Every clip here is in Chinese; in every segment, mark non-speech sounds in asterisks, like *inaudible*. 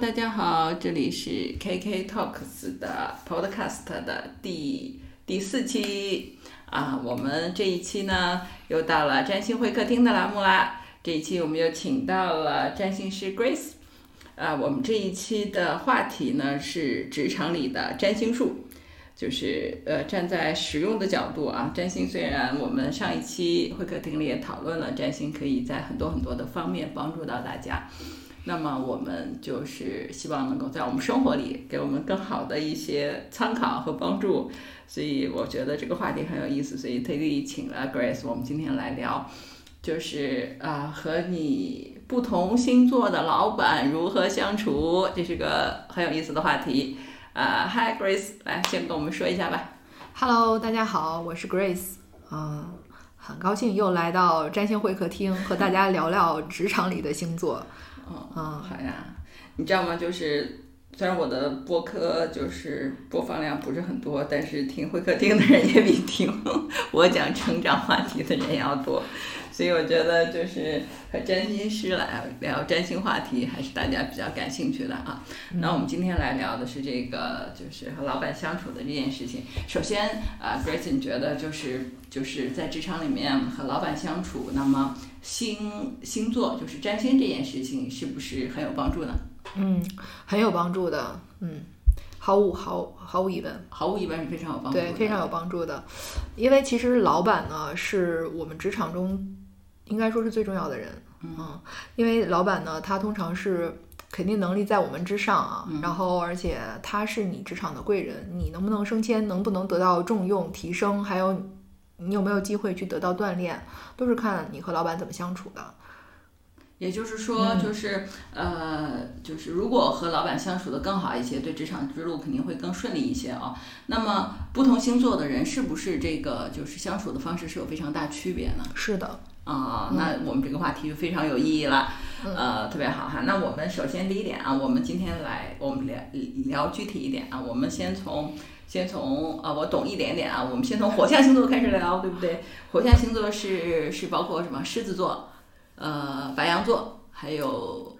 大家好，这里是 KK Talks 的 Podcast 的第第四期啊，我们这一期呢又到了占星会客厅的栏目啦。这一期我们又请到了占星师 Grace，啊，我们这一期的话题呢是职场里的占星术，就是呃站在实用的角度啊，占星虽然我们上一期会客厅里也讨论了，占星可以在很多很多的方面帮助到大家。那么我们就是希望能够在我们生活里给我们更好的一些参考和帮助，所以我觉得这个话题很有意思，所以特地请了 Grace，我们今天来聊，就是啊和你不同星座的老板如何相处，这是个很有意思的话题。啊，Hi Grace，来先跟我们说一下吧。Hello，大家好，我是 Grace，嗯，很高兴又来到占星会客厅，和大家聊聊职场里的星座。哦，嗯好呀，你知道吗？就是虽然我的播客就是播放量不是很多，但是听会客厅的人也比听我讲成长话题的人要多，所以我觉得就是和占星师来聊占星话题，还是大家比较感兴趣的啊。那我们今天来聊的是这个，就是和老板相处的这件事情。首先，啊、g r a c e 你觉得就是就是在职场里面和老板相处，那么星星座就是占星这件事情，是不是很有帮助呢？嗯，很有帮助的，嗯，毫无毫毫无疑问，毫无疑问是非常有帮助的。对，非常有帮助的。因为其实老板呢，是我们职场中应该说是最重要的人，嗯，因为老板呢，他通常是。肯定能力在我们之上啊，然后而且他是你职场的贵人，你能不能升迁，能不能得到重用提升，还有你有没有机会去得到锻炼，都是看你和老板怎么相处的。也就是说，就是、呃，就是如果和老板相处的更好一些，对职场之路肯定会更顺利一些啊。那么不同星座的人是不是这个就是相处的方式是有非常大区别呢？是的，啊、那我们这个话题就非常有意义了，呃，特别好哈。那我们首先第一点啊，我们今天来我们聊聊具体一点啊，我们先从先从啊，我懂一点点啊，我们先从火象星座开始聊，对不对？火象星座是是包括什么？狮子座，呃，白羊座，还有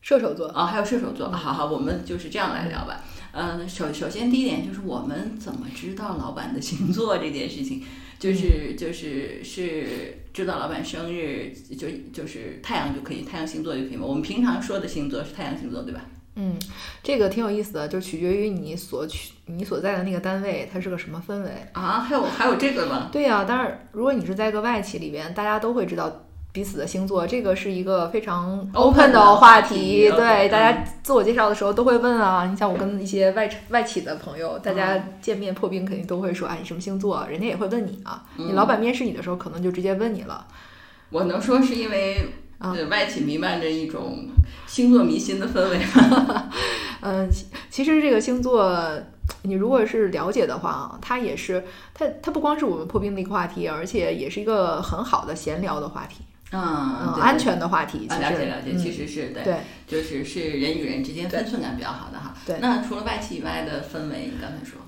射手座，啊、还有射手座。好好，我们就是这样来聊吧。呃，首首先第一点就是我们怎么知道老板的星座这件事情，就是就是是知道老板生日就就是太阳就可以，太阳星座就可以吗？我们平常说的星座是太阳星座，对吧？嗯，这个挺有意思的，就取决于你所去你所在的那个单位，它是个什么氛围。啊，还有还有这个吗？对呀、当然，如果你是在一个外企里边，大家都会知道彼此的星座，这个是一个非常 Open 的的话话题对，嗯大家自我介绍的时候都会问啊。你像我跟一些外外企的朋友，大家见面破冰肯定都会说，哎，你什么星座？人家也会问你啊。你老板面试你的时候，可能就直接问你了。我能说是因为 *laughs* 外企弥漫着一种星座迷信的氛围吗？嗯，*laughs* 其其实这个星座，你如果是了解的话啊，它也是它它不光是我们破冰的一个话题，而且也是一个很好的闲聊的话题，嗯，安全的话题。啊，了解了解，嗯其实是对，对。就是是人与人之间分寸感比较好的哈。对。那除了外企以外的氛围，你刚才说，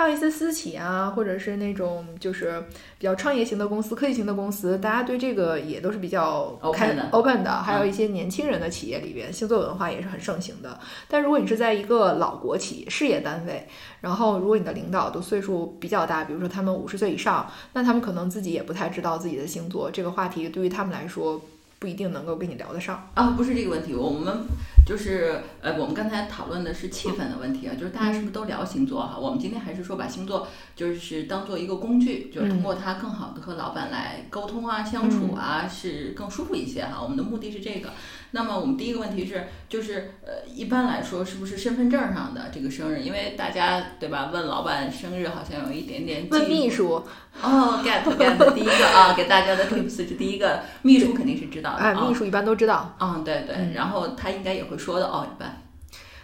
还有一些私企啊，或者是那种就是比较创业型的公司、科技型的公司，大家对这个也都是比较 Open 开的 open 的。还有一些年轻人的企业里边，星座文化也是很盛行的。但如果你是在一个老国企、事业单位，然后如果你的领导都岁数比较大，比如说他们五十岁以上，那他们可能自己也不太知道自己的星座，这个话题对于他们来说不一定能够跟你聊得上。啊，不是这个问题，我们就是呃，我们刚才讨论的是气氛的问题啊，就是大家是不是都聊星座哈？我们今天还是说把星座就是当做一个工具，就是通过它更好的和老板来沟通啊、相处啊，是更舒服一些哈。我们的目的是这个。那么我们第一个问题是，就是呃，一般来说是不是身份证上的这个生日？因为大家对吧，问老板生日好像有一点点问秘书，哦，get *laughs* get，第一个啊，给大家的 tips 是第一个，秘书肯定是知道的秘。书一般都知道，嗯，对对，然后他应该也会说的哦，一般。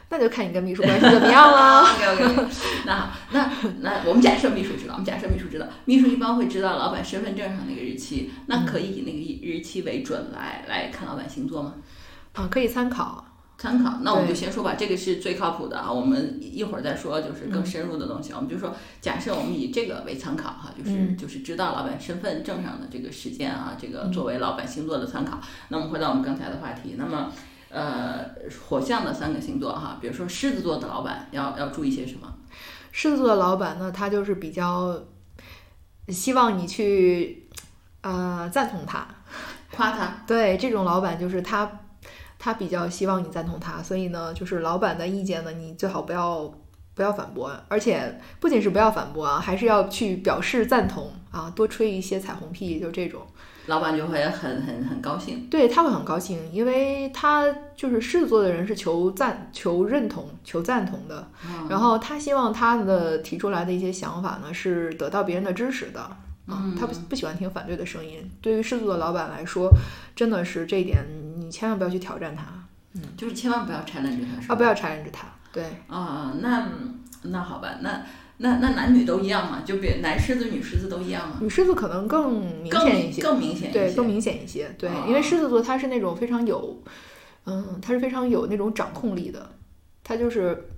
那就看你跟秘书关系怎么样了。*laughs* OK OK，那好，那那我们假设秘书知道，我们假设秘书知道，秘书一般会知道老板身份证上那个日期，那可以以那个日期为准来来看老板星座吗？啊，可以参考。参考，那我们就先说吧，这个是最靠谱的啊。我们一会儿再说，就是更深入的东西。我们就说，假设我们以这个为参考哈，就是、嗯就是知道老板身份证上的这个时间啊，这个作为老板星座的参考。那我们回到我们刚才的话题，那么。呃火象的三个星座哈，比如说狮子座的老板要要注意些什么？狮子座的老板呢，他就是比较希望你去呃赞同他，夸他。对，这种老板就是他，他比较希望你赞同他，所以呢，就是老板的意见呢，你最好不要不要反驳，而且不仅是不要反驳啊，还是要去表示赞同啊，多吹一些彩虹屁，就这种。老板就会很很很高兴，对他会很高兴，因为他就是狮子座的人是求赞、求认同、求赞同的，然后他希望他的提出来的一些想法呢是得到别人的支持的，啊，他不不喜欢听反对的声音。对于狮子座的老板来说，真的是这一点，你千万不要去挑战他，嗯，就是千万不要 challenge 他，啊，不要 challenge 他，对，啊，那那好吧，那。那那男女都一样嘛？就比男狮子女狮子都一样嘛？女狮子可能更明显一些，更明显对，更明显一些。对，因为狮子座他是那种非常有，嗯，他是非常有那种掌控力的。他就是，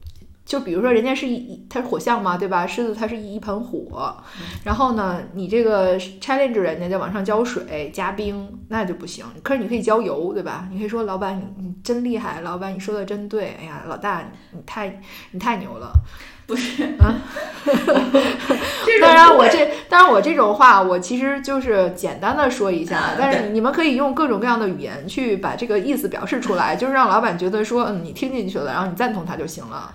就比如说人家是一，他是火象嘛，对吧？狮子它是一盆火，然后呢，你这个 challenge 人家在往上浇水加冰，那就不行。可是你可以浇油，对吧？你可以说老板你你真厉害，老板你说的真对，哎呀，老大你太你太牛了。不是啊，当然我这当然我这种话我其实就是简单的说一下，但是你们可以用各种各样的语言去把这个意思表示出来，就是让老板觉得说嗯你听进去了，然后你赞同他就行了。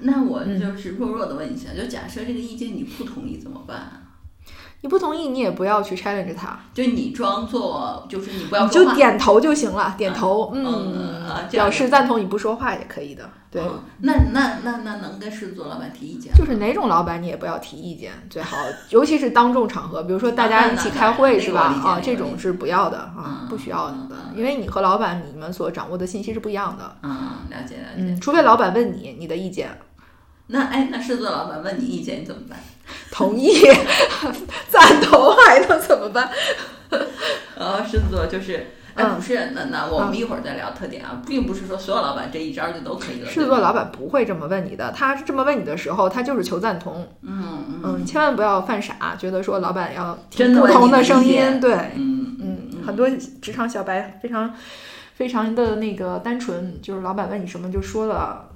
那我就是弱弱的问一下，就假设这个意见你不同意怎么办？你不同意，你也不要去 challenge 他，就你装作就是你不要，就点头就行了，点头，嗯，表示赞同，你不说话也可以的。对，那那那那能跟狮子座老板提意见？就是哪种老板你也不要提意见，最好，尤其是当众场合，比如说大家一起开会是吧？啊，这种是不要的啊，不需要的，因为你和老板你们所掌握的信息是不一样的。嗯，了解了解。嗯，除非老板问你你的意见。那哎，那狮子座老板问你意见，你怎么办？*laughs* 同意，*laughs* 赞同还能怎么办？*laughs* 呃，狮子座就是，哎，不是，那那我们一会儿再聊特点啊，并不是说所有老板这一招就都可以了。狮子座老板不会这么问你的，他这么问你的时候，他就是求赞同。嗯嗯，千万不要犯傻，觉得说老板要听不同的声音。对，嗯嗯，很多职场小白非常非常的那个单纯，就是老板问你什么就说了。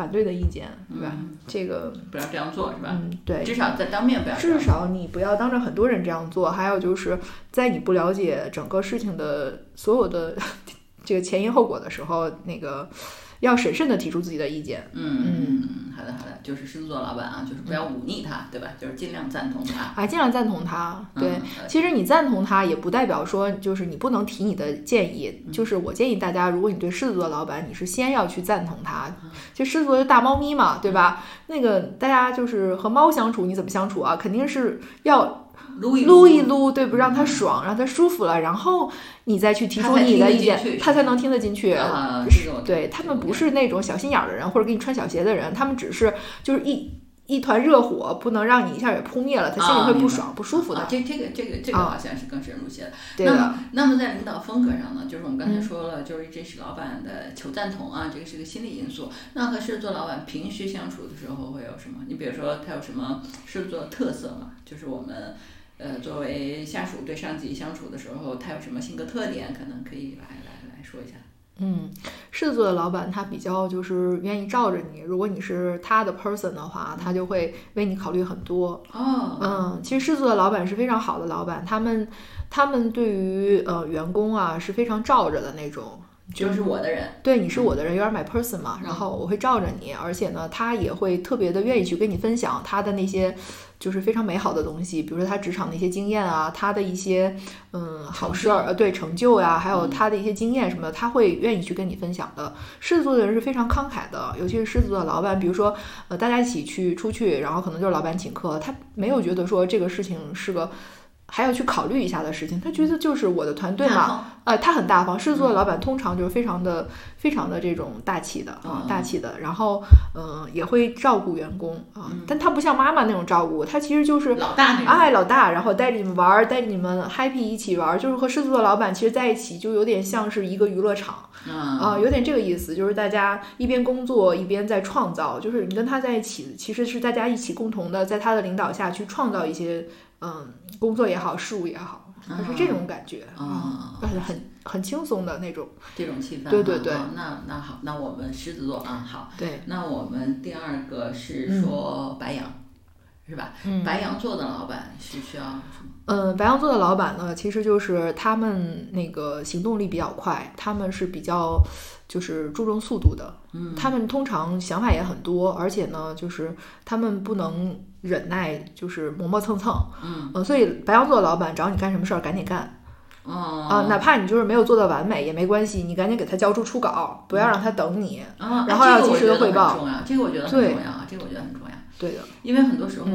反对的意见，对吧？这个不要这样做，是吧？嗯，对，至少在当面不要。至少你不要当着很多人这样做。还有就是在你不了解整个事情的所有的 *laughs* 这个前因后果的时候，那个。要审慎的提出自己的意见。嗯嗯，好的好的，就是狮子座老板啊，就是不要忤逆他，对吧？就是尽量赞同他。啊，尽量赞同他。对，其实你赞同他也不代表说就是你不能提你的建议。就是我建议大家，如果你对狮子座老板，你是先要去赞同他。就狮子座就大猫咪嘛，对吧？那个大家就是和猫相处，你怎么相处啊？肯定是要。撸一撸一撸，对不？让他爽，让他舒服了，然后你再去提出你的意见，他才能听得进去。啊对他们不是那种小心眼的人，或者给你穿小鞋的人，他们只是就是一一团热火，不能让你一下给扑灭了，他心里会不爽、不舒服的。这这个这个这个好像是更深入些的。对的。那么在领导风格上呢，就是我们刚才说了，就是这是老板的求赞同啊，这个是个心理因素。那和狮子座老板平时相处的时候会有什么？你比如说他有什么狮子座特色嘛？就是我们。呃，作为下属对上级相处的时候，他有什么性格特点？可能可以来来来说一下。嗯，狮子座的老板他比较就是愿意罩着你，如果你是他的 person 的话，他就会为你考虑很多。哦，嗯，其实狮子座的老板是非常好的老板，他们他们对于呃员工啊是非常罩着的那种。就是我的人，对，你是我的人，有点 my person 嘛。然后我会罩着你，而且呢，他也会特别的愿意去跟你分享他的那些就是非常美好的东西，比如说他职场的一些经验啊，他的一些嗯好事儿，呃，对，成就呀，还有他的一些经验什么的，他会愿意去跟你分享的。狮子座的人是非常慷慨的，尤其是狮子座的老板，比如说呃，大家一起去出去，然后可能就是老板请客，他没有觉得说这个事情是个。还要去考虑一下的事情，他觉得就是我的团队嘛，呃，他很大方。狮子座的老板通常就是非常的、非常的这种大气的啊，大气的。然后，嗯，也会照顾员工啊，但他不像妈妈那种照顾，他其实就是老大，哎，老大，然后带着你们玩，带着你们 happy 一起玩，就是和狮子座老板其实在一起就有点像是一个娱乐场啊，有点这个意思，就是大家一边工作一边在创造，就是你跟他在一起，其实是大家一起共同的在他的领导下去创造一些。嗯，工作也好，事务也好，就是这种感觉啊，很很很轻松的那种这种气氛。对对对，那那好，那我们狮子座啊，好，对，那我们第二个是说白羊，是吧？白羊座的老板是需要什么？嗯，白羊座的老板呢，其实就是他们那个行动力比较快，他们是比较就是注重速度的。嗯，他们通常想法也很多，而且呢，就是他们不能忍耐，就是磨磨蹭蹭。嗯，所以白羊座的老板找你干什么事儿，赶紧干。哦，啊，哪怕你就是没有做到完美也没关系，你赶紧给他交出初稿，不要让他等你。啊，然后要及时的汇报。这个我觉得很重要，这个我觉得很重要。对的，因为很多时候。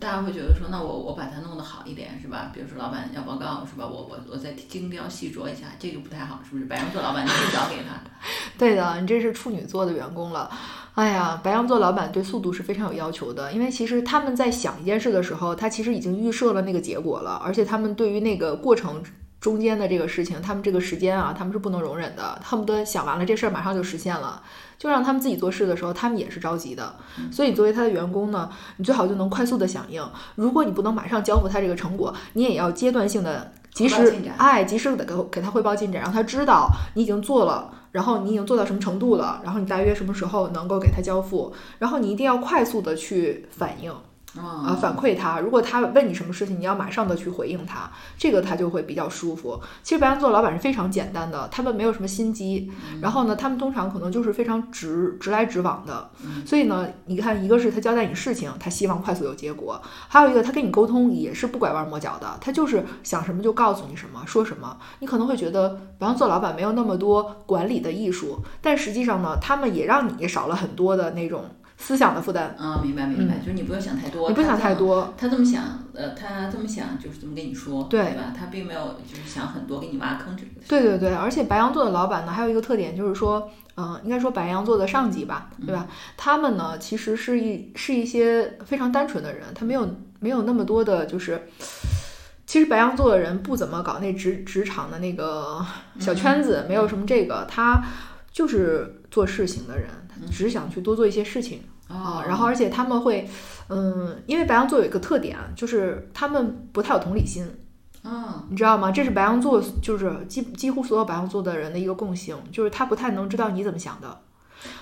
大家会觉得说，那我我把它弄得好一点，是吧？比如说老板要报告，是吧？我我我再精雕细琢一下，这个不太好，是不是？白羊座老板你去找给他。*laughs* 对的，你这是处女座的员工了。哎呀，白羊座老板对速度是非常有要求的，因为其实他们在想一件事的时候，他其实已经预设了那个结果了，而且他们对于那个过程中间的这个事情，他们这个时间啊，他们是不能容忍的，恨不得想完了这事儿马上就实现了。就让他们自己做事的时候，他们也是着急的。所以作为他的员工呢，你最好就能快速的响应。如果你不能马上交付他这个成果，你也要阶段性的及时哎，及时的给给他汇报进展，让他知道你已经做了，然后你已经做到什么程度了，然后你大约什么时候能够给他交付，然后你一定要快速的去反应。啊，反馈他，如果他问你什么事情，你要马上的去回应他，这个他就会比较舒服。其实白羊座老板是非常简单的，他们没有什么心机，然后呢，他们通常可能就是非常直直来直往的。所以呢，你看，一个是他交代你事情，他希望快速有结果；还有一个他跟你沟通也是不拐弯抹角的，他就是想什么就告诉你什么，说什么。你可能会觉得白羊座老板没有那么多管理的艺术，但实际上呢，他们也让你少了很多的那种。思想的负担啊，明白明白，就是你不用想太多，你不想太多，他这么想，呃，他这么想就是这么跟你说，对吧？他并没有就是想很多给你挖坑这个。对对对，而且白羊座的老板呢，还有一个特点就是说，嗯，应该说白羊座的上级吧，对吧？他们呢，其实是一是一些非常单纯的人，他没有没有那么多的，就是其实白羊座的人不怎么搞那职职场的那个小圈子，没有什么这个，他就是做事情的人。只想去多做一些事情啊，然后而且他们会，嗯，因为白羊座有一个特点，就是他们不太有同理心啊，你知道吗？这是白羊座，就是几几乎所有白羊座的人的一个共性，就是他不太能知道你怎么想的。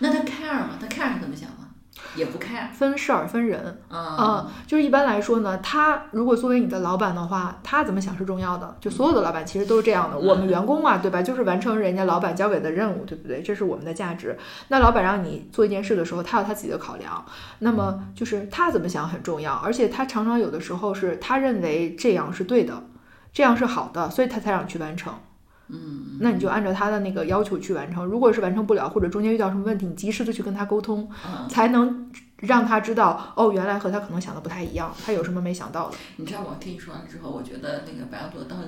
那他 care 吗？他 care 是怎么想的？也不看分事儿分人嗯，就是一般来说呢，他如果作为你的老板的话，他怎么想是重要的。就所有的老板其实都是这样的，我们员工嘛，对吧？就是完成人家老板交给的任务，对不对？这是我们的价值。那老板让你做一件事的时候，他有他自己的考量，那么就是他怎么想很重要，而且他常常有的时候是他认为这样是对的，这样是好的，所以他才让你去完成。嗯，那你就按照他的那个要求去完成。如果是完成不了，或者中间遇到什么问题，你及时的去跟他沟通，才能让他知道哦，原来和他可能想的不太一样，他有什么没想到的。你知道我听你说完之后，我觉得那个白羊座当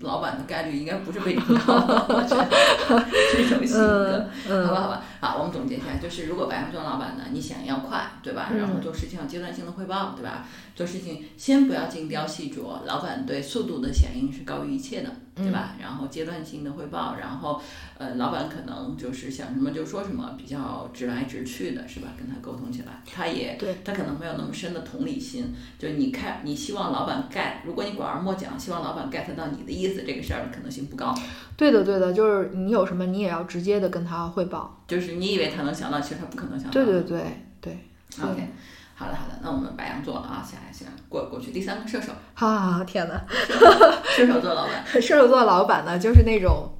老板的概率应该不是非常高，*laughs* 这种性格，好吧，好吧。好，我们总结一下，就是如果白羊座老板呢，你想要快，对吧？然后做事情要阶段性的汇报，对吧？做事情先不要精雕细琢，老板对速度的响应是高于一切的，对吧？然后阶段性的汇报，然后呃，老板可能就是想什么就说什么，比较直来直去的，是吧？跟他沟通起来，他也他可能没有那么深的同理心。就你看，你希望老板 get，如果你拐弯抹角，希望老板 get 到你的意思，这个事儿可能性不高。对的，对的，就是你有什么，你也要直接的跟他汇报。就是你以为他能想到，其实他不可能想到。对对对对。OK。好的好的，那我们白羊座了啊，下来下过过去第三个射手。啊天哪！*laughs* 射手座老板，*laughs* 射手座老板呢，就是那种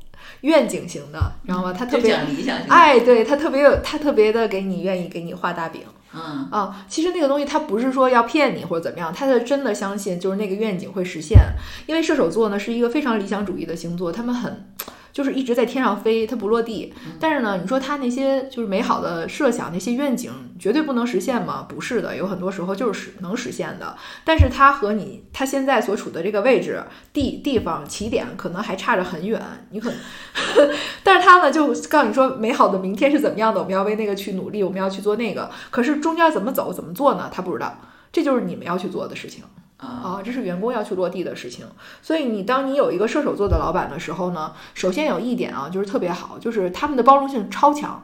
愿景型的，知道吗？他特别讲理想型。哎，对他特别有，他特别的给你愿意给你画大饼。嗯啊，其实那个东西他不是说要骗你或者怎么样，他是真的相信就是那个愿景会实现。因为射手座呢是一个非常理想主义的星座，他们很。就是一直在天上飞，它不落地。但是呢，你说他那些就是美好的设想，那些愿景绝对不能实现吗？不是的，有很多时候就是能实现的。但是它和你他现在所处的这个位置、地地方、起点可能还差着很远。你可能，但是他呢就告诉你说，美好的明天是怎么样的？我们要为那个去努力，我们要去做那个。可是中间怎么走、怎么做呢？他不知道。这就是你们要去做的事情。啊，这是员工要去落地的事情，所以你当你有一个射手座的老板的时候呢，首先有一点啊，就是特别好，就是他们的包容性超强，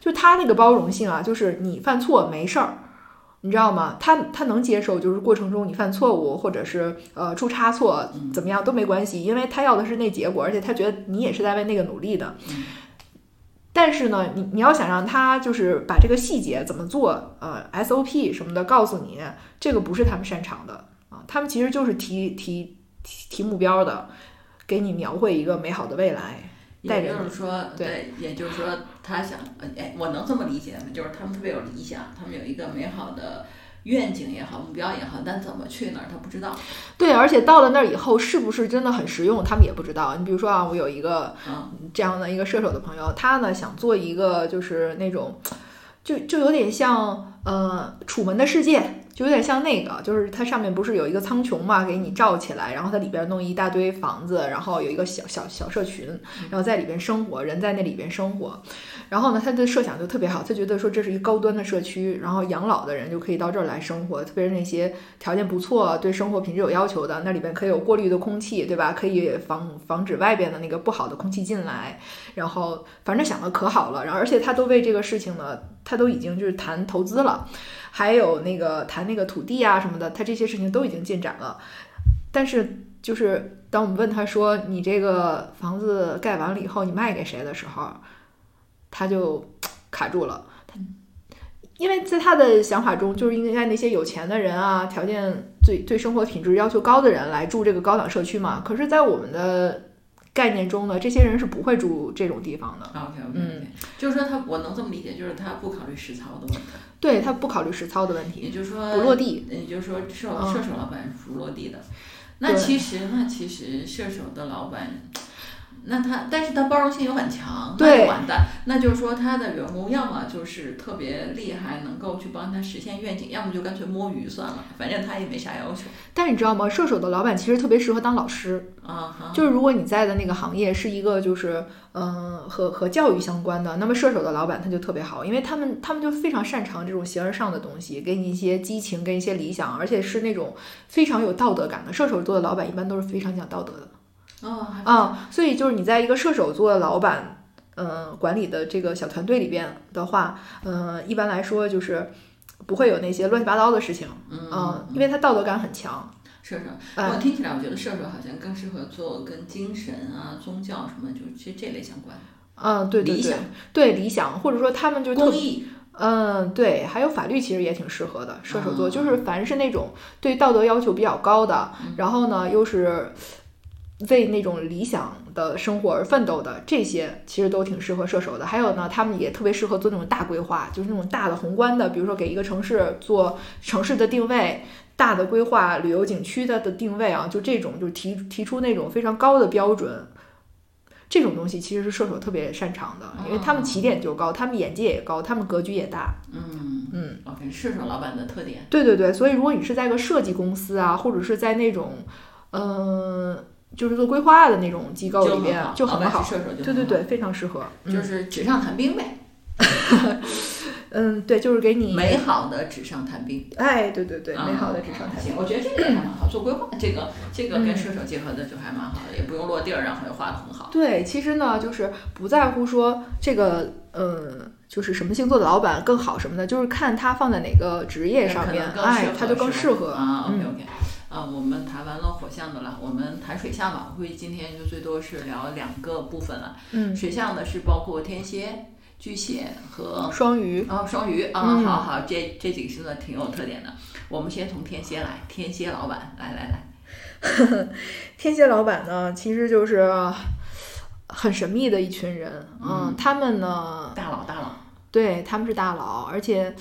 就他那个包容性啊，就是你犯错没事儿，你知道吗？他他能接受，就是过程中你犯错误，或者是呃出差错，怎么样都没关系，因为他要的是那结果，而且他觉得你也是在为那个努力的。但是呢，你你要想让他就是把这个细节怎么做，呃，SOP 什么的告诉你，这个不是他们擅长的啊，他们其实就是提提提提目标的，给你描绘一个美好的未来。也就是说，对，也就是说，他想，哎，我能这么理解吗？就是他们特别有理想，他们有一个美好的愿景也好，目标也好，但怎么去那儿他不知道。对，而且到了那儿以后，是不是真的很实用，他们也不知道。你比如说啊，我有一个这样的一个射手的朋友，他呢想做一个就是那种，就就有点像呃《楚门的世界》。就有点像那个，就是它上面不是有一个苍穹嘛，给你罩起来，然后它里边弄一大堆房子，然后有一个小小小社群，然后在里边生活，人在那里边生活。然后呢，他的设想就特别好，他觉得说这是一个高端的社区，然后养老的人就可以到这儿来生活，特别是那些条件不错、对生活品质有要求的，那里边可以有过滤的空气，对吧？可以防防止外边的那个不好的空气进来。然后反正想的可好了，然后而且他都为这个事情呢，他都已经就是谈投资了。还有那个谈那个土地啊什么的，他这些事情都已经进展了。但是就是当我们问他说你这个房子盖完了以后你卖给谁的时候，他就卡住了。他因为在他的想法中，就是应该那些有钱的人啊，条件最对生活品质要求高的人来住这个高档社区嘛。可是，在我们的概念中的，这些人是不会住这种地方的。OK OK，嗯，就是说他我能这么理解，就是他不考虑实操的问题。对他不考虑实操的问题，也就是说不落地。也就是说射射手老板是不落地的。那其实那其实射手的老板。那他，但是他包容性又很强，那就完蛋。那就是说，他的员工要么就是特别厉害，能够去帮他实现愿景，要么就干脆摸鱼算了，反正他也没啥要求。但是你知道吗？射手的老板其实特别适合当老师啊，就是如果你在的那个行业是一个就是嗯和和教育相关的，那么射手的老板他就特别好，因为他们他们就非常擅长这种形而上的东西，给你一些激情，跟一些理想，而且是那种非常有道德感的。射手座的老板一般都是非常讲道德的。啊，所以就是你在一个射手座的老板，嗯，管理的这个小团队里边的话，嗯，一般来说就是不会有那些乱七八糟的事情，嗯，因为他道德感很强。射手，我听起来我觉得射手好像更适合做跟精神啊、宗教什么，就其实这类相关。嗯，对对对，对理想，或者说他们就公益，嗯，对，还有法律其实也挺适合的。射手座就是凡是那种对道德要求比较高的，然后呢又是。为那种理想的生活而奋斗的这些，其实都挺适合射手的。还有呢，他们也特别适合做那种大规划，就是那种大的宏观的，比如说给一个城市做城市的定位、大的规划、旅游景区的的定位啊，就这种，就是提提出那种非常高的标准，这种东西其实是射手特别擅长的，因为他们起点就高，他们眼界也高，他们格局也大。嗯嗯，OK，射手老板的特点。对对对，所以如果你是在个设计公司啊，或者是在那种，嗯。就是做规划的那种机构里边就很好，对对对，非常适合，就是纸上谈兵呗。*laughs* 嗯，对，就是给你美好的纸上谈兵。哎，对对对，美好的纸上谈兵。我觉得这个还蛮好，做规划这个这个跟射手结合的就还蛮好的，也不用落地儿，然后又画的很好。对，其实呢，就是不在乎说这个，嗯，就是什么星座的老板更好什么的，就是看他放在哪个职业上面，哎，他就更适合啊。OK OK。啊，我们谈完了火象的了，我们谈水象吧。我估计今天就最多是聊两个部分了。嗯，水象的是包括天蝎、巨蟹和双鱼。哦，双鱼啊，好好，这这几个星座挺有特点的。我们先从天蝎来，天蝎老板，来来来。*laughs* 天蝎老板呢，其实就是很神秘的一群人。嗯，他们呢，大佬大佬，对他们是大佬，而且。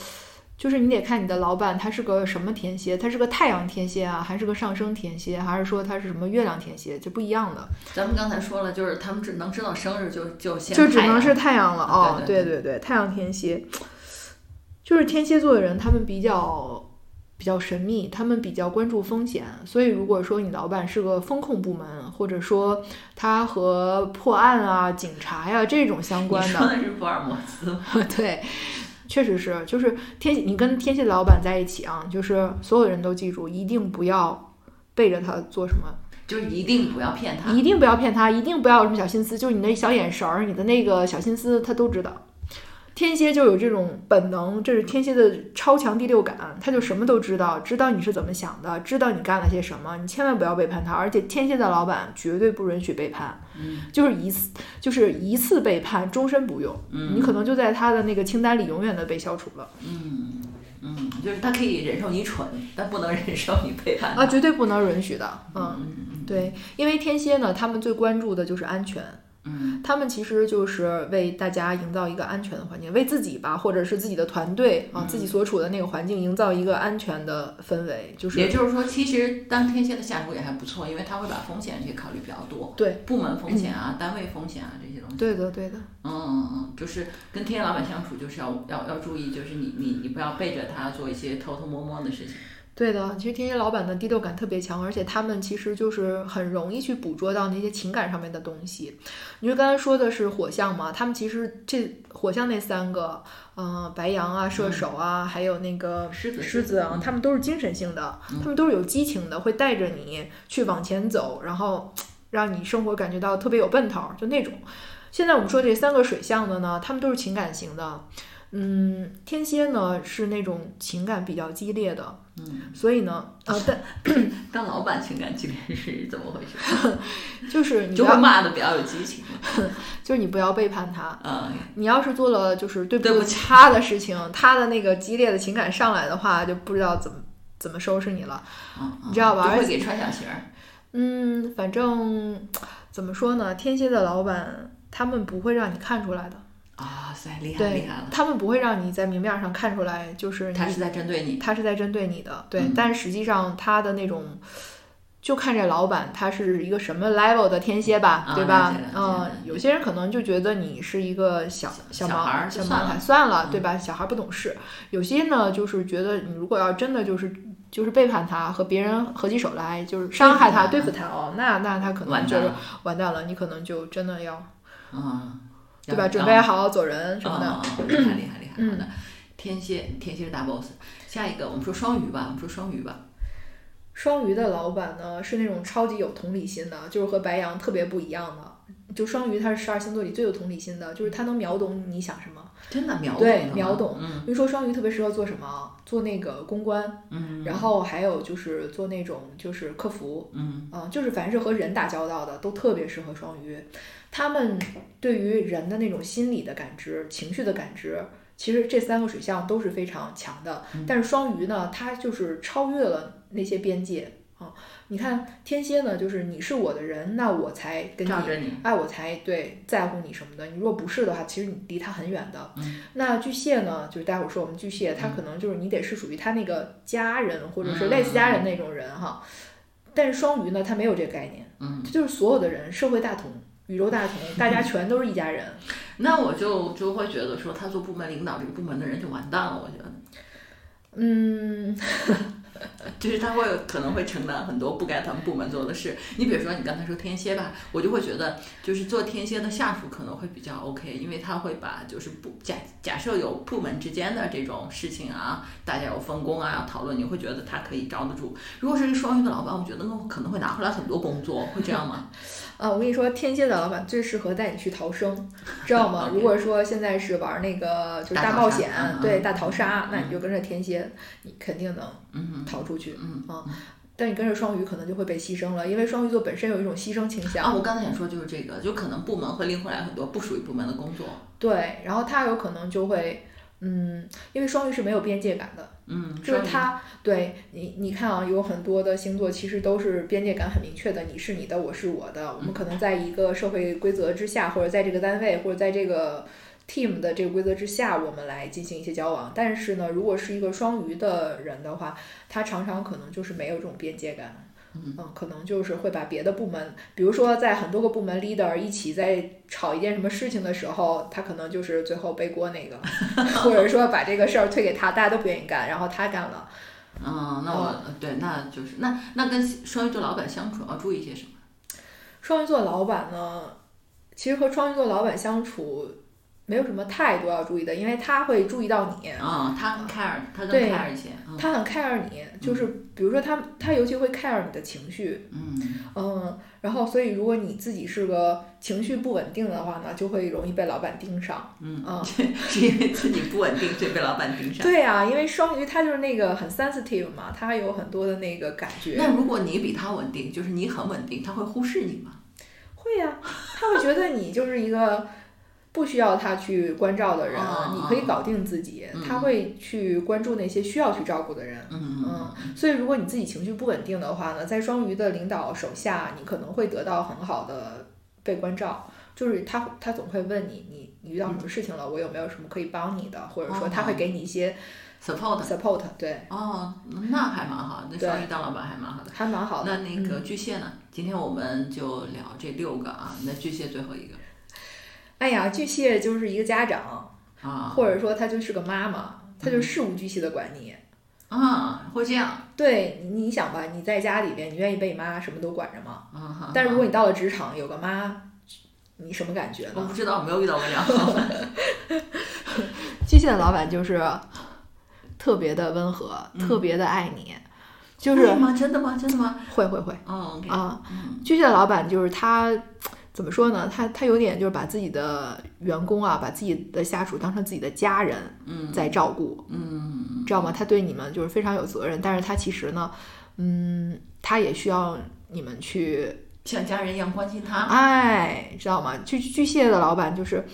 就是你得看你的老板他是个什么天蝎，他是个太阳天蝎啊，还是个上升天蝎，还是说他是什么月亮天蝎，就不一样的。咱们刚才说了，就是他们只能知道生日就就先就只能是太阳了哦，对对对，太阳天蝎，就是天蝎座的人，他们比较比较神秘，他们比较关注风险，所以如果说你老板是个风控部门，或者说他和破案啊、警察呀这种相关的，说的是福尔摩斯，*laughs* 对。确实是，就是天你跟天蝎的老板在一起啊，就是所有人都记住，一定不要背着他做什么，就一定不要骗他，一定不要骗他，一定不要有什么小心思，就是你的小眼神儿，你的那个小心思，他都知道。天蝎就有这种本能，这是天蝎的超强第六感，他就什么都知道，知道你是怎么想的，知道你干了些什么，你千万不要背叛他。而且天蝎的老板绝对不允许背叛，嗯，就是一次就是一次背叛，终身不用，嗯。你可能就在他的那个清单里永远的被消除了。嗯嗯，就是他可以忍受你蠢，但不能忍受你背叛啊，绝对不能允许的，嗯，嗯嗯。对，因为天蝎呢，他们最关注的就是安全。嗯。他们其实就是为大家营造一个安全的环境，为自己吧，或者是自己的团队啊，自己所处的那个环境营造一个安全的氛围，就是也就是说，其实当天蝎的下属也还不错，因为他会把风险这些考虑比较多，对，部门风险啊、单位风险啊这些东西。对的，对的，嗯嗯嗯，就是跟天蝎老板相处，就是要要要注意，就是你你你不要背着他做一些偷偷摸摸的事情。对的。其实天蝎老板的第六感特别强，而且他们其实就是很容易去捕捉到那些情感上面的东西。你就刚才说的是火象嘛，他们其实这火象那三个，嗯、白羊啊、射手啊，还有那个狮子狮子啊，他们都是精神性的，他们都是有激情的，会带着你去往前走，然后让你生活感觉到特别有奔头，就那种。现在我们说这三个水象的呢，他们都是情感型的。嗯，天蝎呢是那种情感比较激烈的，嗯，所以呢，呃，但 *coughs* 当老板情感激烈是怎么回事？*laughs* 就是你就骂的比较有激情。*laughs* 就是你不要背叛他。嗯，你要是做了就是对不起他的事情，他的那个激烈的情感上来的话，就不知道怎么怎么收拾你了。嗯你知道吧会给穿小鞋儿。嗯，反正怎么说呢，天蝎的老板他们不会让你看出来的，啊塞，厉害厉害了！他们不会让你在明面上看出来，就是他是在针对你。他是在针对你的，对，嗯但实际上他的那种。就看这老板他是一个什么 level 的天蝎吧，啊对吧嗯，有些人可能就觉得你是一个小小毛孩儿小毛孩，算了对吧？小孩不懂事。有些呢，就是觉得你如果要真的就是就是背叛他，和别人合起手来就是伤害他、对付他哦，那那他可能就是完蛋了，完蛋了，你可能就真的要嗯，对吧？准备好好走人什么的。厉害厉害厉害！嗯好的，天蝎，天蝎是大 boss。下一个，我们说双鱼吧，我们说双鱼吧。双鱼的老板呢是那种超级有同理心的，就是和白羊特别不一样的。就双鱼，他是十二星座里最有同理心的，就是他能秒懂你想什么。真的秒懂对秒懂嗯比如说双鱼特别适合做什么？做那个公关，嗯然后还有就是做那种就是客服，嗯啊、就是凡是和人打交道的，都特别适合双鱼。他们对于人的那种心理的感知、情绪的感知，其实这三个水象都是非常强的。嗯但是双鱼呢，它就是超越了那些边界啊。你看天蝎呢，就是你是我的人，那我才跟你罩着你。哎，我才对在乎你什么的。你如果不是的话，其实你离他很远的。嗯那巨蟹呢，就是待会儿说我们巨蟹，他可能就是你得是属于他那个家人或者是类似家人那种人哈。但是双鱼呢，他没有这个概念，嗯，他就是所有的人，社会大同，宇宙大同，大家全都是一家人。*laughs* 那我就就会觉得说，他做部门领导，这个部门的人就完蛋了。我觉得，嗯，*laughs* 就是他会可能会承担很多不该他们部门做的事。你比如说，你刚才说天蝎吧，我就会觉得，就是做天蝎的下属可能会比较 OK，因为他会把就是部假假设有部门之间的这种事情啊，大家有分工啊，要讨论，你会觉得他可以招得住。如果是一个双鱼的老板，我觉得那可能会拿回来很多工作，会这样吗？*laughs* 啊，我跟你说，天蝎的老板最适合带你去逃生，知道吗？*laughs* 如果说现在是玩那个就是大冒险，对大逃杀，那你就跟着天蝎，你肯定能嗯逃出去。嗯啊，但你跟着双鱼可能就会被牺牲了，因为双鱼座本身有一种牺牲倾向。啊，我刚才想说就是这个，就可能部门会拎回来很多不属于部门的工作。对，然后他有可能就会，嗯，因为双鱼是没有边界感的，嗯，就是他对你，你看啊，有很多的星座其实都是边界感很明确的，你是你的，我是我的，我们可能在一个社会规则之下，或者在这个单位，或者在这个 team 的这个规则之下，我们来进行一些交往。但是呢，如果是一个双鱼的人的话，他常常可能就是没有这种边界感。嗯，可能就是会把别的部门，比如说在很多个部门 leader 一起在吵一件什么事情的时候，他可能就是最后背锅那个，*laughs* 或者说把这个事儿推给他，大家都不愿意干，然后他干了。嗯，那我对，那就是那那跟双鱼座老板相处要注意些什么？双鱼座老板呢，其实和双鱼座老板相处，没有什么太多要注意的，因为他会注意到你。啊、他很 care，他更 care 一些。嗯他很 care 你，就是比如说他他尤其会 care 你的情绪，嗯嗯，然后所以如果你自己是个情绪不稳定的话呢，就会容易被老板盯上。嗯，嗯，是因为自己不稳定，所以被老板盯上。*laughs* 对呀、因为双鱼他就是那个很 sensitive 嘛，他有很多的那个感觉。那如果你比他稳定，就是你很稳定，他会忽视你吗？会呀、他会觉得你就是一个不需要他去关照的人，哦你可以搞定自己。嗯他会去关注那些需要去照顾的人。嗯嗯，所以如果你自己情绪不稳定的话呢，在双鱼的领导手下，你可能会得到很好的被关照。就是他，他总会问你，你你遇到什么事情了，我有没有什么可以帮你的，或者说他会给你一些 support。support，对，哦，那还蛮好，那对双鱼当老板还蛮好的。还蛮好的。那那个巨蟹呢？今天我们就聊这六个啊，那巨蟹最后一个哎呀，巨蟹就是一个家长，啊或者说他就是个妈妈，他就事无巨细的管你。啊，会这样对，你你想吧，你在家里边，你愿意被妈什么都管着吗？啊。但是如果你到了职场，有个妈，你什么感觉呢？我不知道，没有遇到过这样的老板。巨蟹的老板就是特别的温和，嗯特别的爱你，就是吗？真的吗？真的吗？会会会哦啊。嗯巨蟹的老板就是他。怎么说呢？他他有点就是把自己的员工啊，把自己的下属当成自己的家人嗯在照顾，嗯知道吗？他对你们就是非常有责任，但是他其实呢，嗯，他也需要你们去像家人一样关心他。哎，知道吗？巨巨蟹的老板就是，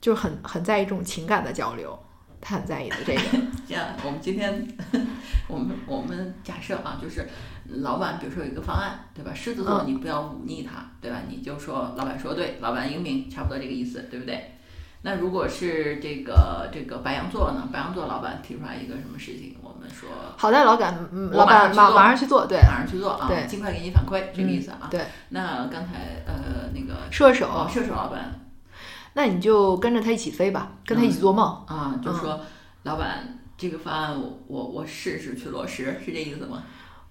就很很在意这种情感的交流，他很在意的这个。这样，我们今天 *laughs* 我们我们假设啊，就是老板，比如说有一个方案，对吧？狮子座嗯你不要忤逆他，对吧？你就说老板说对，老板英明，差不多这个意思，对不对？那如果是这个这个白羊座呢？白羊座老板提出来一个什么事情，我们说好的，老板，嗯，老板马马上去做对，马上去做啊，对尽快给你反馈，这个意思啊。对。那刚才呃那个射手，哦，射手老板那你就跟着他一起飞吧，跟他一起做梦。啊，就说、老板这个方案我我我试试去落实，是这意思吗？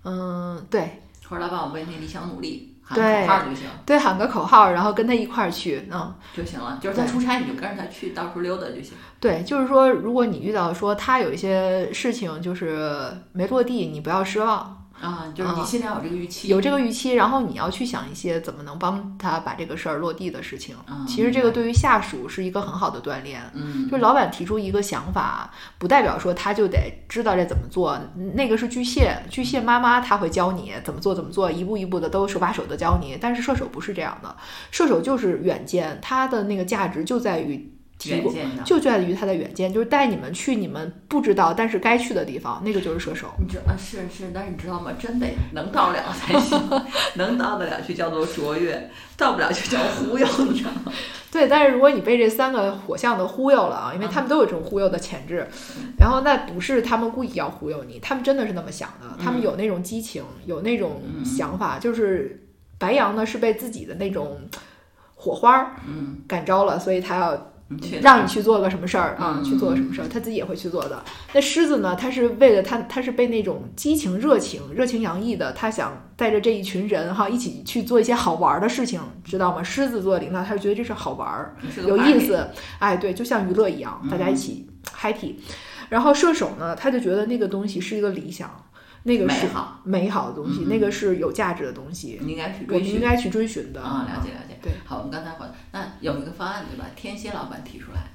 嗯，对或者老板我为那理想努力，喊个口号就行对，喊个口号，然后跟他一块儿去，嗯，就行了。就是他出差，你就跟着他去到处溜达就行。对，就是说，如果你遇到说他有一些事情就是没落地，你不要失望。啊，就是你啊心里有这个预期，有这个预期，然后你要去想一些怎么能帮他把这个事儿落地的事情。嗯其实这个对于下属是一个很好的锻炼。嗯，就是老板提出一个想法，不代表说他就得知道这怎么做。那个是巨蟹，巨蟹妈妈她会教你怎么做怎么做，一步一步的都手把手的教你。但是射手不是这样的，射手就是远见，他的那个价值就在于提供，远见的。就在于他的远见，就是带你们去你们不知道但是该去的地方，那个就是射手。你知啊是是，但是你知道吗？真得能到了才行，*laughs* 能到得了就叫做卓越，到不了就叫忽悠，你知道吗？*laughs* 对，但是如果你被这三个火象的忽悠了啊，因为他们都有这种忽悠的潜质，然后那不是他们故意要忽悠你，他们真的是那么想的，他们有那种激情，有那种想法，就是白羊呢是被自己的那种火花儿嗯，感召了，所以他要让你去做个什么事儿啊，嗯去做个什么事儿，他自己也会去做的。那狮子呢，他是为了他，他是被那种激情、热情、热情洋溢的，他想带着这一群人哈一起去做一些好玩儿的事情，知道吗？狮子座领导他就觉得这是好玩儿，有意。思，哎，对，就像娱乐一样，大家一起 happy。然后射手呢，他就觉得那个东西是一个理想，那个是美好美好的东西，嗯那个是有价值的东西，你应该去我追应该去追寻的啊，了解了解。对，好，我们刚才回那有一个方案对吧？天蝎老板提出来，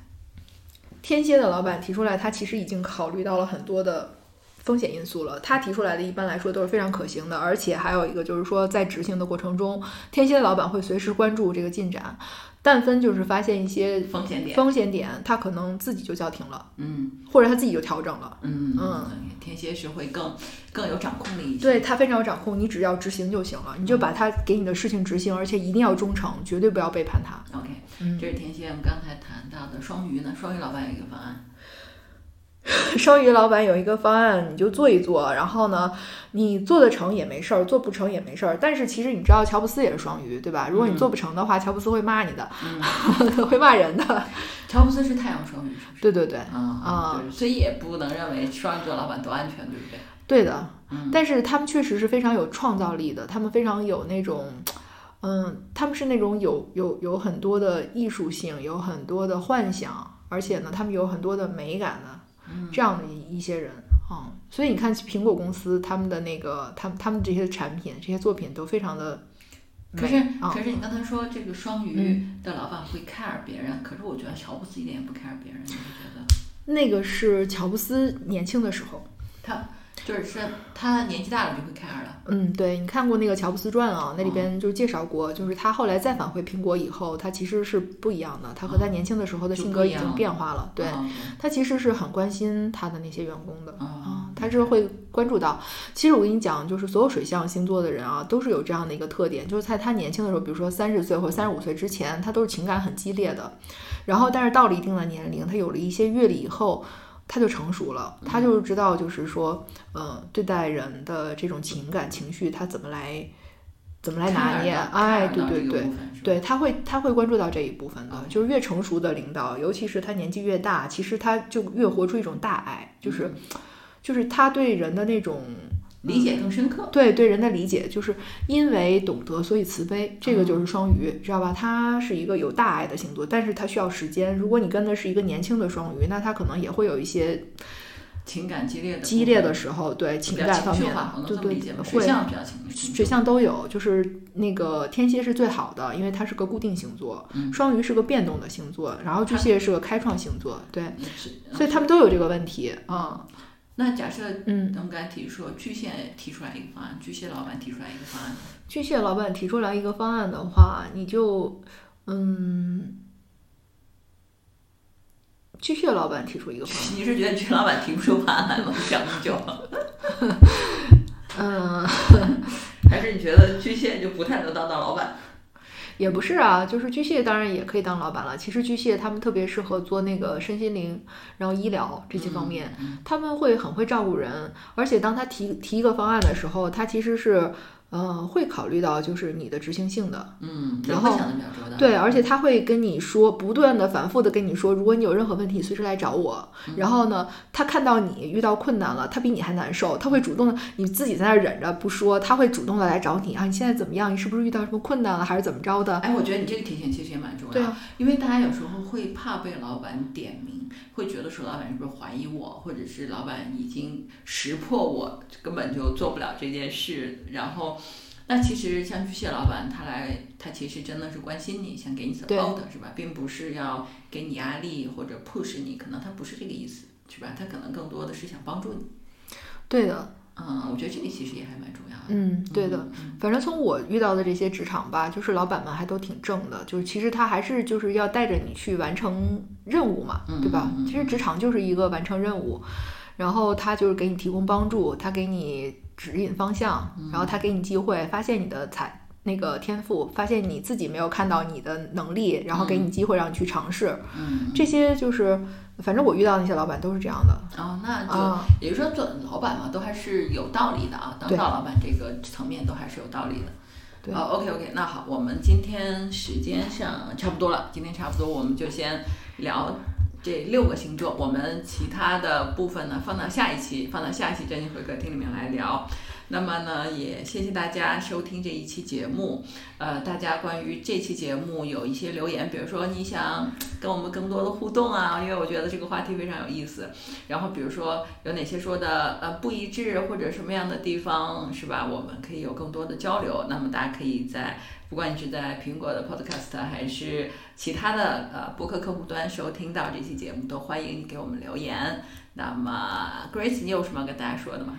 天蝎的老板提出来，他其实已经考虑到了很多的风险因素了。他提出来的一般来说都是非常可行的，而且还有一个就是说，在执行的过程中，天蝎的老板会随时关注这个进展，但分就是发现一些风险点，风险点，他可能自己就叫停了，嗯或者他自己就调整了。嗯嗯，天蝎是会更更有掌控力一些。对他非常有掌控，你只要执行就行了，你就把他给你的事情执行，而且一定要忠诚，绝对不要背叛他。，OK，嗯这是天蝎。我们刚才谈到的双鱼呢，双鱼老板有一个方案，*laughs* 双鱼老板有一个方案，你就做一做，然后呢，你做得成也没事儿，做不成也没事儿。但是其实你知道，乔布斯也是双鱼，对吧？如果你嗯做不成的话，乔布斯会骂你的，嗯，*laughs* 会骂人的。*laughs* 乔布斯是太阳双鱼，是是？对对对，啊所以也不能认为双鱼座老板多安全，对不对？对的。嗯但是他们确实是非常有创造力的，他们非常有那种，嗯，他们是那种有有有很多的艺术性，有很多的幻想，而且呢，他们有很多的美感的这样的一一些人啊、嗯。所以你看，苹果公司他们的那个，他们他们这些产品、这些作品都非常的美。可是啊可是你刚才说这个双鱼的老板会 care 别人，可是我觉得乔布斯一点也不 care 别人，你不觉得？那个是乔布斯年轻的时候。他就是是他年纪大了就会 care 了。嗯，对你看过那个《乔布斯传》啊，那里边就介绍过，就是他后来再返回苹果以后，他其实是不一样的，他和他年轻的时候的性格已经变化了。对哦他其实是很关心他的那些员工的哦啊，他是会关注到。其实我跟你讲，就是所有水象星座的人啊，都是有这样的一个特点，就是在他年轻的时候，比如说三十岁或者三十五岁之前，他都是情感很激烈的，然后但是到了一定的年龄，他有了一些阅历以后。他就成熟了，他就知道，就是说，嗯，对待人的这种情感情绪，他怎么来，怎么来拿捏？哎，对对对，对，他会他会关注到这一部分的，就是越成熟的领导，尤其是他年纪越大，其实他就越活出一种大爱，就是，就是他对人的那种。理解更深刻，对对人的理解，就是因为懂得，所以慈悲，这个就是双鱼，知道吧？它是一个有大爱的星座，但是它需要时间。如果你跟的是一个年轻的双鱼，那他可能也会有一些情感激烈的激烈的时候，对情感方面，对对水象比较情水象都有，就是那个天蝎是最好的，因为它是个固定星座，嗯、双鱼是个变动的星座，然后巨蟹是个开创星座，对，嗯所以他们都有这个问题啊。嗯那假设，嗯，我们刚才提说巨蟹提出来一个方案，巨蟹老板提出来一个方案，巨蟹老板提出来一个方案的话，你就，嗯，巨蟹老板提出一个方案，你是觉得巨蟹老板提不出方案来吗？*laughs* 想那么久，*laughs* 嗯，*laughs* 还是你觉得巨蟹就不太能当当老板？也不是啊，就是巨蟹当然也可以当老板了。其实巨蟹他们特别适合做那个身心灵，然后医疗这些方面，嗯、他们会很会照顾人。而且当他提提一个方案的时候，他其实是呃会考虑到就是你的执行性的，嗯，然后。对，而且他会跟你说，不断的反复的跟你说，如果你有任何问题，随时来找我。嗯、然后呢，他看到你遇到困难了，他比你还难受，他会主动的，你自己在那忍着不说，他会主动的来找你啊，你现在怎么样？你是不是遇到什么困难了，还是怎么着的？哎，我觉得你这个提醒其实也蛮重要，对啊，因为大家有时候会怕被老板点名，会觉得说老板是不是怀疑我，或者是老板已经识破我根本就做不了这件事，然后。那其实像巨蟹老板，他来，他其实真的是关心你，想给你 support 是吧，并不是要给你压力或者 push 你，可能他不是这个意思，是吧？他可能更多的是想帮助你。对的，嗯，我觉得这个其实也还蛮重要的。嗯，对的。嗯、反正从我遇到的这些职场吧，就是老板们还都挺正的，就是其实他还是就是要带着你去完成任务嘛，对吧？嗯、其实职场就是一个完成任务，然后他就是给你提供帮助，他给你。指引方向，然后他给你机会，发现你的才那个天赋，发现你自己没有看到你的能力，然后给你机会让你去尝试。嗯，这些就是，反正我遇到那些老板都是这样的。哦，那就、啊、也就是说，做老板嘛，都还是有道理的啊。当大老板这个层面都还是有道理的。对。哦，OK OK，那好，我们今天时间上差不多了，今天差不多我们就先聊。这六个星座，我们其他的部分呢，放到下一期，放到下一期占星会客厅里面来聊。那么呢，也谢谢大家收听这一期节目。呃，大家关于这期节目有一些留言，比如说你想跟我们更多的互动啊，因为我觉得这个话题非常有意思。然后比如说有哪些说的呃不一致，或者什么样的地方是吧？我们可以有更多的交流。那么大家可以在不管你是在苹果的 Podcast 还是其他的呃播客客户端收听到这期节目，都欢迎你给我们留言。那么 Grace，你有什么要跟大家说的吗？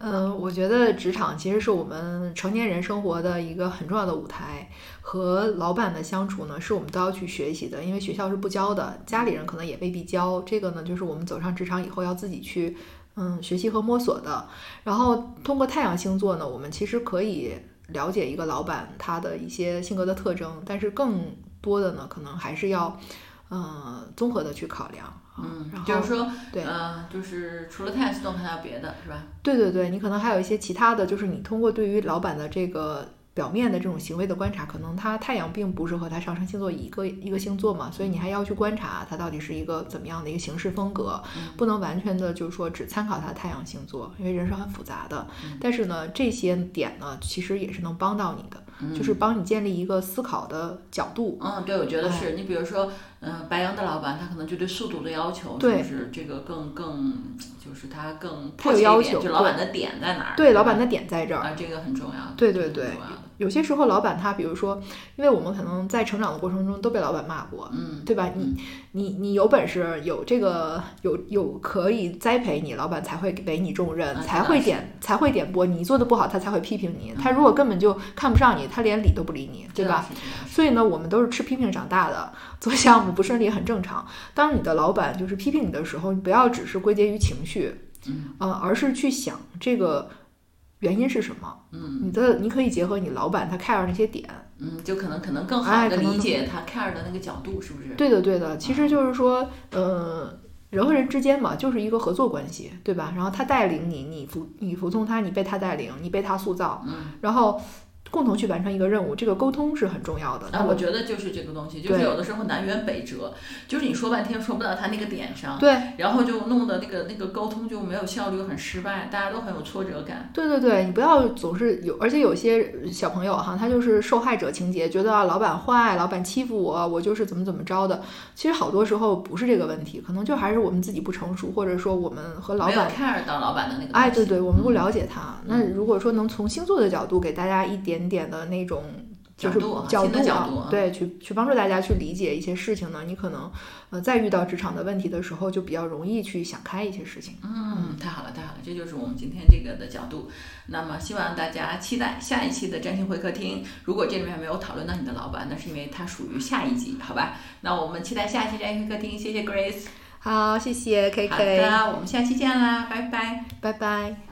嗯，我觉得职场其实是我们成年人生活的一个很重要的舞台，和老板的相处呢，是我们都要去学习的，因为学校是不教的，家里人可能也未必教。这个呢，就是我们走上职场以后要自己去嗯学习和摸索的。然后通过太阳星座呢，我们其实可以了解一个老板他的一些性格的特征，但是更多的呢，可能还是要嗯综合的去考量。嗯，然后就是说，对，呃，就是除了太阳系统，还有别的，是吧？对对对，你可能还有一些其他的，就是你通过对于老板的这个表面的这种行为的观察，可能他太阳并不是和他上升星座一个一个星座嘛，所以你还要去观察他到底是一个怎么样的一个行事风格，嗯不能完全的就是说只参考他太阳星座，因为人是很复杂的。嗯但是呢，这些点呢，其实也是能帮到你的。就是帮你建立一个思考的角度。嗯，对，我觉得是你比如说，嗯，白羊的老板他可能就对速度的要求，对就是这个更更，就是他更他有迫切一点要求就老板的点在哪儿？对，老板的点在这儿。啊，这个很重要。对对对有些时候，老板他比如说，因为我们可能在成长的过程中都被老板骂过，嗯，对吧？你你你有本事，有这个有有可以栽培你，老板才会给你重任，啊才会点才会点拨你。做的不好，他才会批评你。他如果根本就看不上你，他连理都不理你，对吧？所以呢，我们都是吃批评长大的，做项目不顺利很正常。当你的老板就是批评你的时候，你不要只是归结于情绪，嗯，呃，而是去想这个原因是什么。嗯你的你可以结合你老板他 care 那些点。嗯，就可能可能更好的理解他 care 的那个角度，是不是？对的，对的，其实就是说，呃，人和人之间嘛，就是一个合作关系，对吧？然后他带领你，你服你服从他，你被他带领，你被他塑造，嗯，然后共同去完成一个任务，这个沟通是很重要的。那我觉得就是这个东西，就是有的时候南辕北辙，就是你说半天说不到他那个点上，对然后就弄得那个那个沟通就没有效率，很失败，大家都很有挫折感。对对对，你不要总是有，而且有些小朋友哈，他就是受害者情节，觉得啊老板坏，老板欺负我，我就是怎么怎么着的。其实好多时候不是这个问题，可能就还是我们自己不成熟，或者说我们和老没有板 care 到老板的那个。哎，对对，我们不了解他。嗯那如果说能从星座的角度给大家一点点点的那种就是角度啊角度啊对，去去帮助大家去理解一些事情呢，你可能呃在遇到职场的问题的时候，就比较容易去想开一些事情。嗯，太好了，太好了，这就是我们今天这个的角度。那么，希望大家期待下一期的占星会客厅。如果这里面没有讨论到你的老板，那是因为他属于下一集，好吧？那我们期待下一期占星会客厅。谢谢 Grace。好，谢谢 K 好 K，的，我们下期见啦，拜拜。拜拜。